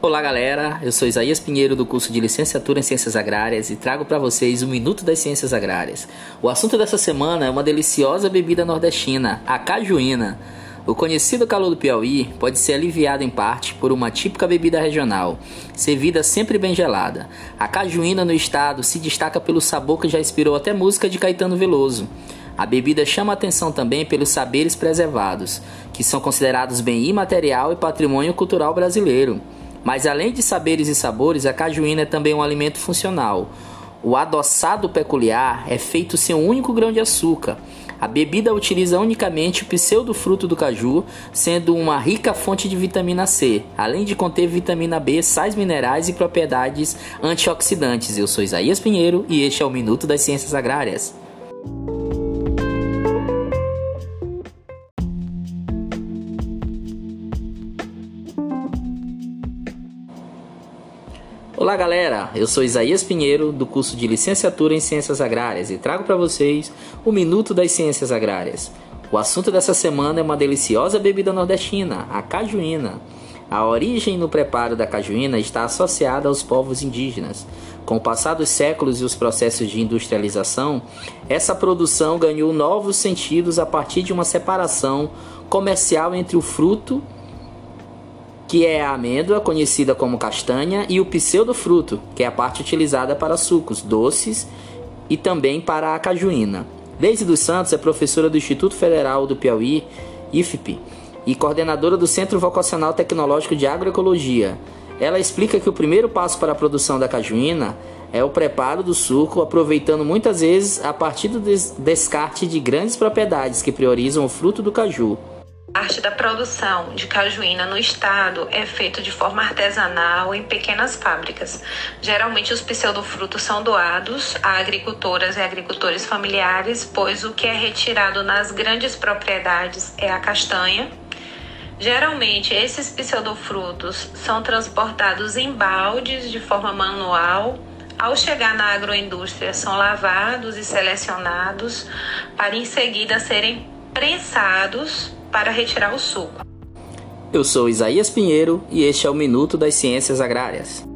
Olá galera, eu sou Isaías Pinheiro do curso de Licenciatura em Ciências Agrárias e trago para vocês o Minuto das Ciências Agrárias. O assunto dessa semana é uma deliciosa bebida nordestina, a cajuína. O conhecido calor do Piauí pode ser aliviado em parte por uma típica bebida regional, servida sempre bem gelada. A cajuína no estado se destaca pelo sabor que já inspirou até música de Caetano Veloso. A bebida chama atenção também pelos saberes preservados, que são considerados bem imaterial e patrimônio cultural brasileiro. Mas além de saberes e sabores, a cajuína é também um alimento funcional. O adoçado peculiar é feito sem um único grão de açúcar. A bebida utiliza unicamente o pseudo-fruto do caju, sendo uma rica fonte de vitamina C, além de conter vitamina B, sais minerais e propriedades antioxidantes. Eu sou Isaías Pinheiro e este é o Minuto das Ciências Agrárias. Olá galera, eu sou Isaías Pinheiro do curso de Licenciatura em Ciências Agrárias e trago para vocês o Minuto das Ciências Agrárias. O assunto dessa semana é uma deliciosa bebida nordestina, a cajuína. A origem no preparo da cajuína está associada aos povos indígenas. Com o passar dos séculos e os processos de industrialização, essa produção ganhou novos sentidos a partir de uma separação comercial entre o fruto que é a amêndoa, conhecida como castanha, e o pseudofruto, que é a parte utilizada para sucos, doces e também para a cajuína. Deise dos Santos é professora do Instituto Federal do Piauí, IFP, e coordenadora do Centro Vocacional Tecnológico de Agroecologia. Ela explica que o primeiro passo para a produção da cajuína é o preparo do suco, aproveitando muitas vezes a partir do descarte de grandes propriedades que priorizam o fruto do caju parte da produção de cajuína no estado é feito de forma artesanal em pequenas fábricas. Geralmente os pseudofrutos são doados a agricultoras e agricultores familiares, pois o que é retirado nas grandes propriedades é a castanha. Geralmente esses pseudofrutos são transportados em baldes de forma manual ao chegar na agroindústria, são lavados e selecionados para em seguida serem prensados para retirar o suco. Eu sou Isaías Pinheiro e este é o Minuto das Ciências Agrárias.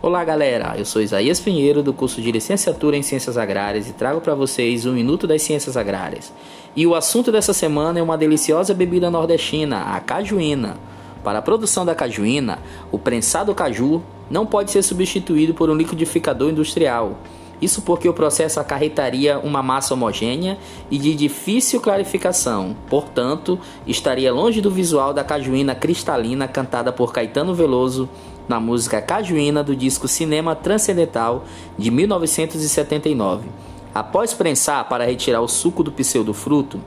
Olá galera, eu sou Isaías Pinheiro do curso de Licenciatura em Ciências Agrárias e trago para vocês o Minuto das Ciências Agrárias. E o assunto dessa semana é uma deliciosa bebida nordestina, a cajuína. Para a produção da cajuína, o prensado caju não pode ser substituído por um liquidificador industrial. Isso porque o processo acarretaria uma massa homogênea e de difícil clarificação, portanto, estaria longe do visual da cajuína cristalina cantada por Caetano Veloso na música Cajuína do disco Cinema Transcendental de 1979. Após prensar para retirar o suco do pseudofruto,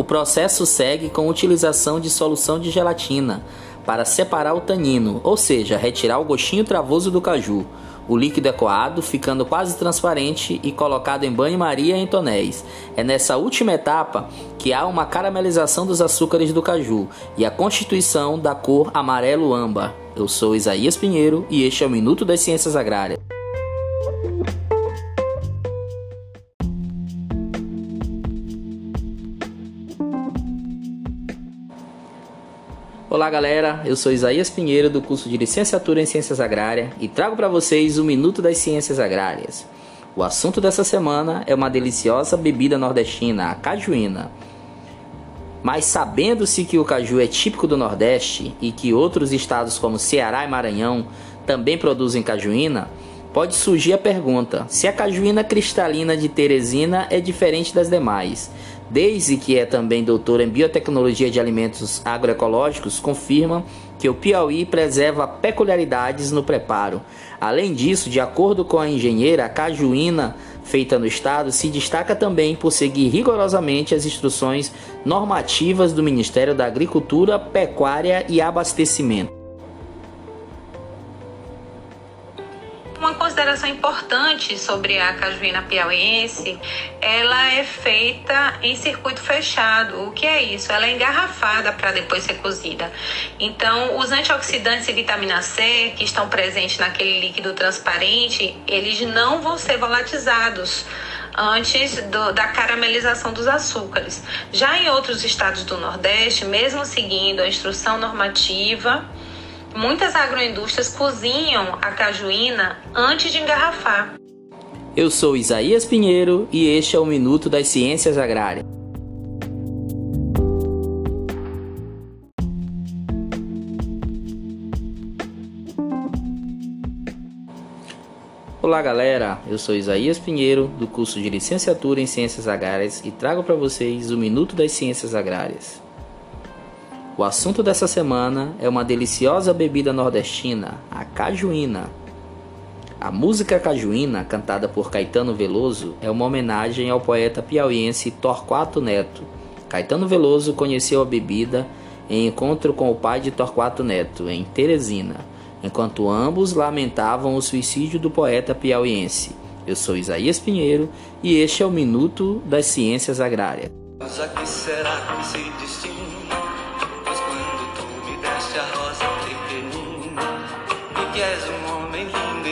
o processo segue com utilização de solução de gelatina para separar o tanino, ou seja, retirar o gostinho travoso do caju. O líquido é coado, ficando quase transparente e colocado em banho-maria em tonéis. É nessa última etapa que há uma caramelização dos açúcares do caju e a constituição da cor amarelo âmbar. Eu sou Isaías Pinheiro e este é o Minuto das Ciências Agrárias. Olá galera, eu sou Isaías Pinheiro do curso de Licenciatura em Ciências Agrárias e trago para vocês o Minuto das Ciências Agrárias. O assunto dessa semana é uma deliciosa bebida nordestina, a cajuína. Mas sabendo-se que o caju é típico do Nordeste e que outros estados como Ceará e Maranhão também produzem cajuína, pode surgir a pergunta: se a cajuína cristalina de Teresina é diferente das demais? Desde que é também doutora em biotecnologia de alimentos agroecológicos, confirma que o Piauí preserva peculiaridades no preparo. Além disso, de acordo com a engenheira, a cajuína feita no estado se destaca também por seguir rigorosamente as instruções normativas do Ministério da Agricultura, Pecuária e Abastecimento. Importante sobre a cajuína piauiense, ela é feita em circuito fechado. O que é isso? Ela é engarrafada para depois ser cozida. Então, os antioxidantes e vitamina C que estão presentes naquele líquido transparente, eles não vão ser volatizados antes do, da caramelização dos açúcares. Já em outros estados do Nordeste, mesmo seguindo a instrução normativa, muitas agroindústrias cozinham a cajuína antes de engarrafar. Eu sou Isaías Pinheiro e este é o Minuto das Ciências Agrárias. Olá galera, eu sou Isaías Pinheiro do curso de Licenciatura em Ciências Agrárias e trago para vocês o Minuto das Ciências Agrárias. O assunto dessa semana é uma deliciosa bebida nordestina, a cajuína. A música cajuína, cantada por Caetano Veloso, é uma homenagem ao poeta piauiense Torquato Neto. Caetano Veloso conheceu a bebida em encontro com o pai de Torquato Neto, em Teresina enquanto ambos lamentavam o suicídio do poeta piauiense. Eu sou Isaías Pinheiro e este é o Minuto das Ciências Agrárias.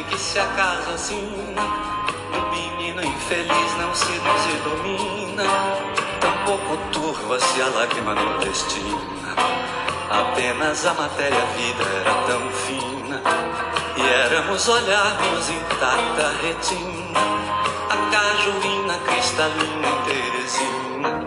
Que se acaso assim, um menino infeliz não seduz e domina, tampouco turva-se a lágrima nordestina. Apenas a matéria-vida era tão fina. E éramos olharmos intacta retina. A cajuína cristalina em Teresina